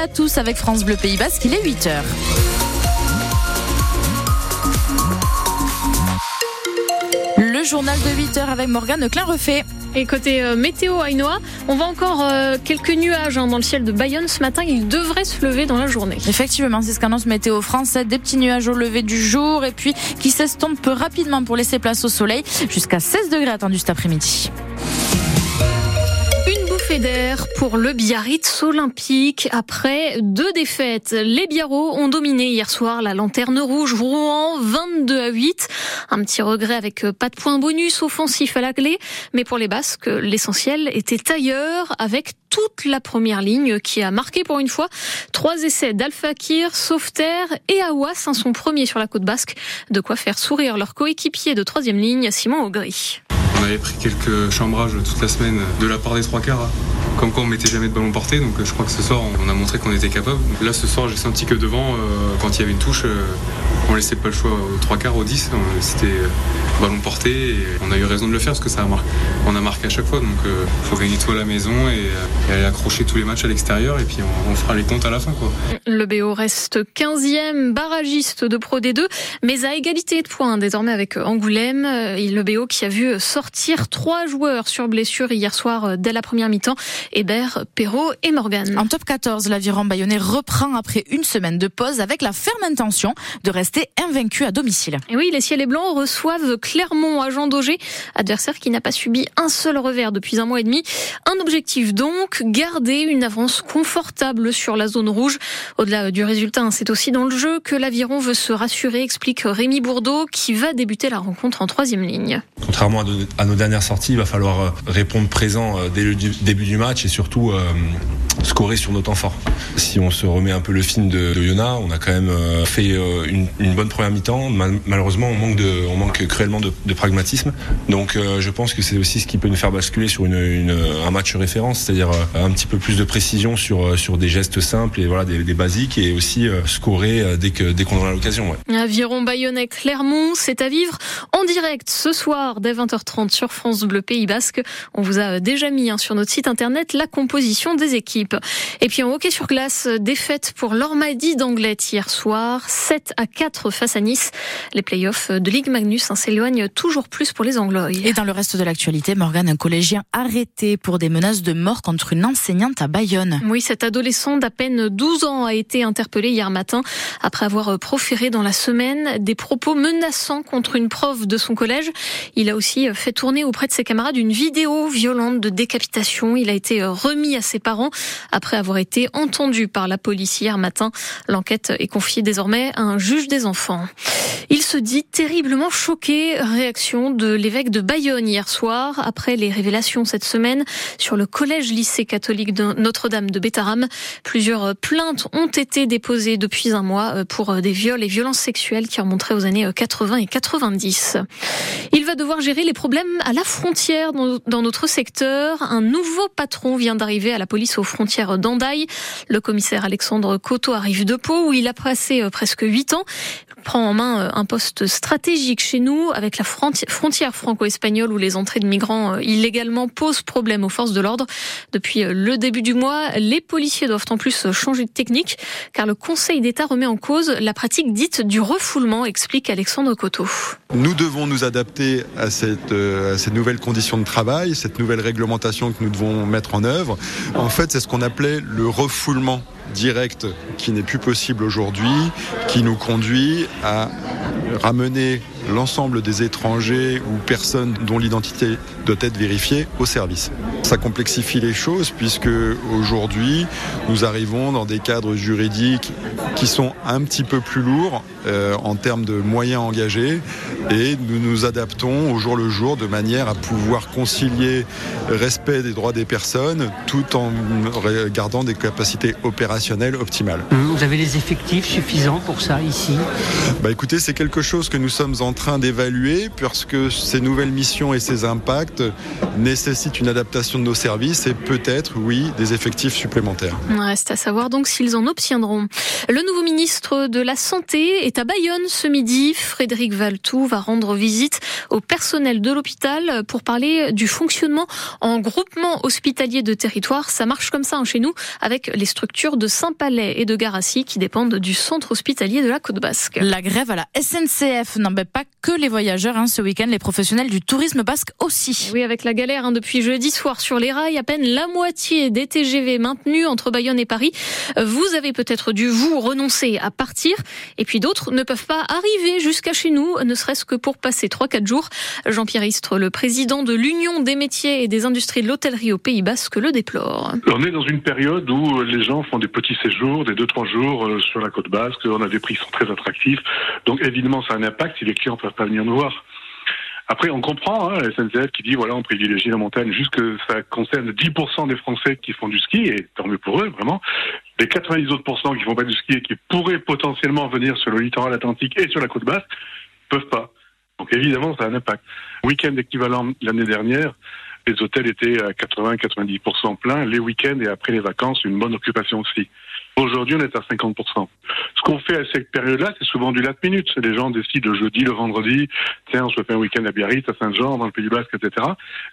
à tous avec France Bleu Pays Basque, il est 8h. Le journal de 8h avec Morgane Klein-Refait. Et côté euh, météo Ainoa, on voit encore euh, quelques nuages hein, dans le ciel de Bayonne ce matin. Il devrait se lever dans la journée. Effectivement, c'est ce qu'annonce Météo France. Des petits nuages au lever du jour et puis qui s'estompent rapidement pour laisser place au soleil. Jusqu'à 16 degrés attendus cet après-midi d'air pour le Biarritz olympique après deux défaites. Les Biarros ont dominé hier soir la lanterne rouge Rouen 22 à 8. Un petit regret avec pas de points bonus offensif à la clé, mais pour les Basques, l'essentiel était ailleurs avec toute la première ligne qui a marqué pour une fois trois essais d'Alfakir, Sauveterre et Awas, hein, son premier sur la côte basque. De quoi faire sourire leur coéquipier de troisième ligne, Simon Augry. On avait pris quelques chambrages toute la semaine de la part des trois quarts. Comme quoi on mettait jamais de ballon porté, donc je crois que ce soir on a montré qu'on était capable. Là ce soir j'ai senti que devant, euh, quand il y avait une touche, euh, on laissait pas le choix aux trois quarts, aux 10. C'était euh, ballon porté et on a eu raison de le faire parce que ça a marqué. On a à chaque fois, donc il faut gagner tout à la maison et, aller accrocher tous les matchs à l'extérieur et puis on, fera les comptes à la fin. Quoi. Le BO reste 15e barragiste de Pro D2, mais à égalité de points désormais avec Angoulême. Le BO qui a vu sortir trois joueurs sur blessure hier soir dès la première mi-temps. Hébert, Perrault et Morgan. En top 14, l'aviron bayonnais reprend après une semaine de pause avec la ferme intention de rester invaincu à domicile. Et oui, les ciels et blancs reçoivent Clermont à Jean Daugé, adversaire qui n'a pas subi un seul revers depuis un mois et demi. Un objectif donc, garder une avance confortable sur la zone rouge. Au-delà du résultat, hein, c'est aussi dans le jeu que l'aviron veut se rassurer, explique Rémi Bourdeau, qui va débuter la rencontre en troisième ligne. Contrairement à nos dernières sorties, il va falloir euh, répondre présent euh, dès le début du match et surtout euh, scorer sur nos temps forts. Si on se remet un peu le film de, de Yona, on a quand même euh, fait euh, une, une, bonne première mi-temps. malheureusement, on manque, de, on manque cruellement de, pragmatisme. Donc euh, je pense que c'est aussi ce qui peut nous faire basculer sur une, une un match référence, c'est-à-dire un petit peu plus de précision sur, sur des gestes simples et voilà des, basiques et aussi scorer dès que dès qu'on a l'occasion. Ouais. Aviron Bayonnais Clermont, c'est à vivre en direct ce soir dès 20h30 sur France Bleu Pays Basque. On vous a déjà mis hein, sur notre site internet la composition des équipes. Et puis en hockey sur glace, défaite pour l'Ormadi d'Anglet hier soir, 7 à 4 face à Nice. Les playoffs de Ligue Magnus hein, s'éloignent toujours plus pour les Anglois. Et dans le reste de l'actualité, Morgan, un collégien arrêté pour des menaces de mort contre une enseignante à Bayonne. Oui, cet adolescent d'à peine 12 ans a été interpellé hier matin après avoir proféré dans la semaine des propos menaçants contre une prof de son collège. Il a aussi fait tourner auprès de ses camarades une vidéo violente de décapitation. Il a été remis à ses parents après avoir été entendu par la police hier matin. L'enquête est confiée désormais à un juge des enfants. Il se dit terriblement choqué. Réaction de l'évêque de Bayonne hier soir après les révélations cette semaine sur le collège lycée catholique de Notre-Dame de Bétaram. Plusieurs plaintes ont été déposées depuis un mois pour des viols et violences sexuelles qui remonteraient aux années 80 et 90. Il va devoir gérer les problèmes à la frontière dans notre secteur. Un nouveau patron vient d'arriver à la police aux frontières d'Andaï. Le commissaire Alexandre Coteau arrive de Pau où il a passé euh, presque huit ans prend en main euh, un poste stratégique chez nous avec la frontière franco-espagnole où les entrées de migrants euh, illégalement posent problème aux forces de l'ordre. Depuis le début du mois, les policiers doivent en plus changer de technique car le Conseil d'État remet en cause la pratique dite du refoulement, explique Alexandre Coteau. Nous devons nous adapter à, cette, à ces nouvelles conditions de travail, cette nouvelle réglementation que nous devons mettre en œuvre. En fait, c'est ce qu'on appelait le refoulement direct qui n'est plus possible aujourd'hui, qui nous conduit à ramener l'ensemble des étrangers ou personnes dont l'identité doit être vérifiée au service. Ça complexifie les choses puisque aujourd'hui nous arrivons dans des cadres juridiques qui sont un petit peu plus lourds euh, en termes de moyens engagés et nous nous adaptons au jour le jour de manière à pouvoir concilier respect des droits des personnes tout en gardant des capacités opérationnelles optimales. Vous avez les effectifs suffisants pour ça ici? Bah écoutez, c'est quelque chose que nous sommes en train d'évaluer parce que ces nouvelles missions et ces impacts nécessitent une adaptation de nos services et peut-être, oui, des effectifs supplémentaires. Reste à savoir donc s'ils en obtiendront. Le nouveau ministre de la Santé est à Bayonne ce midi. Frédéric Valtou va rendre visite au personnel de l'hôpital pour parler du fonctionnement en groupement hospitalier de territoire. Ça marche comme ça hein, chez nous avec les structures de Saint-Palais et de Garassi qui dépendent du centre hospitalier de la Côte Basque. La grève à la SNCF n'embête pas que les voyageurs. Hein. Ce week-end, les professionnels du tourisme basque aussi. Oui, avec la galère hein, depuis jeudi soir sur les rails, à peine la moitié des TGV maintenus entre Bayonne et Paris. Vous avez peut-être dû vous renoncer à partir, et puis d'autres ne peuvent pas arriver jusqu'à chez nous, ne serait-ce que pour passer 3-4 jours. Jean-Pierre Istre, le président de l'Union des métiers et des industries de l'hôtellerie au Pays Basque, le déplore. On est dans une période où les gens font des petits séjours, des 2-3 jours euh, sur la côte basque. On a des prix qui sont très attractifs. Donc évidemment, ça a un impact si les clients ne peuvent pas venir nous voir. Après, on comprend hein, la SNCF qui dit voilà, on privilégie la montagne, juste que ça concerne 10% des Français qui font du ski, et tant mieux pour eux, vraiment. Les 90 autres qui font pas du ski et qui pourraient potentiellement venir sur le littoral atlantique et sur la côte basse, peuvent pas. Donc évidemment, ça a un impact. Week-end équivalent l'année dernière, les hôtels étaient à 80-90% pleins, les week-ends et après les vacances, une bonne occupation aussi. Aujourd'hui, on est à 50%. Ce qu'on fait à cette période-là, c'est souvent du last minute. Les gens décident le jeudi, le vendredi, tiens, on se fait un week-end à Biarritz, à Saint-Jean, dans le Pays Basque, etc.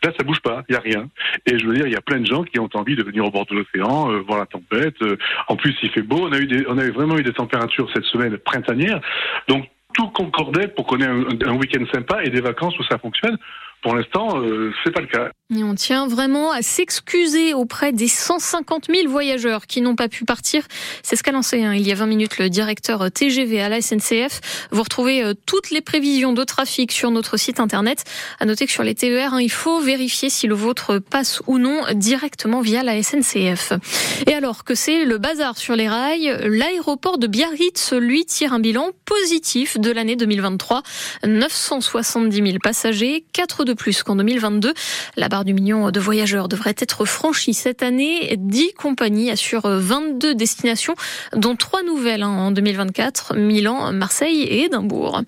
Là, ça bouge pas, il y a rien. Et je veux dire, il y a plein de gens qui ont envie de venir au bord de l'océan, euh, voir la tempête. Euh, en plus, il fait beau. On a eu des, on avait vraiment eu des températures cette semaine printanières. Donc, tout concordait pour qu'on ait un week-end sympa et des vacances où ça fonctionne. Pour l'instant, euh, c'est pas le cas. On tient vraiment à s'excuser auprès des 150 000 voyageurs qui n'ont pas pu partir. C'est ce qu'a lancé hein, il y a 20 minutes le directeur TGV à la SNCF. Vous retrouvez euh, toutes les prévisions de trafic sur notre site internet. À noter que sur les TER, hein, il faut vérifier si le vôtre passe ou non directement via la SNCF. Et alors que c'est le bazar sur les rails, l'aéroport de Biarritz, lui, tire un bilan positif de l'année 2023. 970 000 passagers, 4 de plus qu'en 2022. La du million de voyageurs devrait être franchi cette année. 10 compagnies assurent 22 destinations, dont trois nouvelles hein, en 2024, Milan, Marseille et Édimbourg.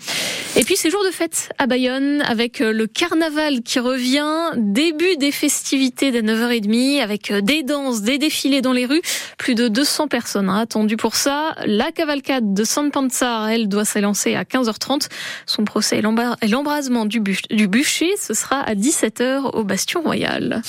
Et puis c'est jour de fête à Bayonne avec le carnaval qui revient, début des festivités dès 9h30 avec des danses, des défilés dans les rues, plus de 200 personnes hein, attendues pour ça. La cavalcade de San Panzar, elle, doit s'élancer à 15h30. Son procès et l'embrasement du bûcher, ce sera à 17h au Bastion Royal.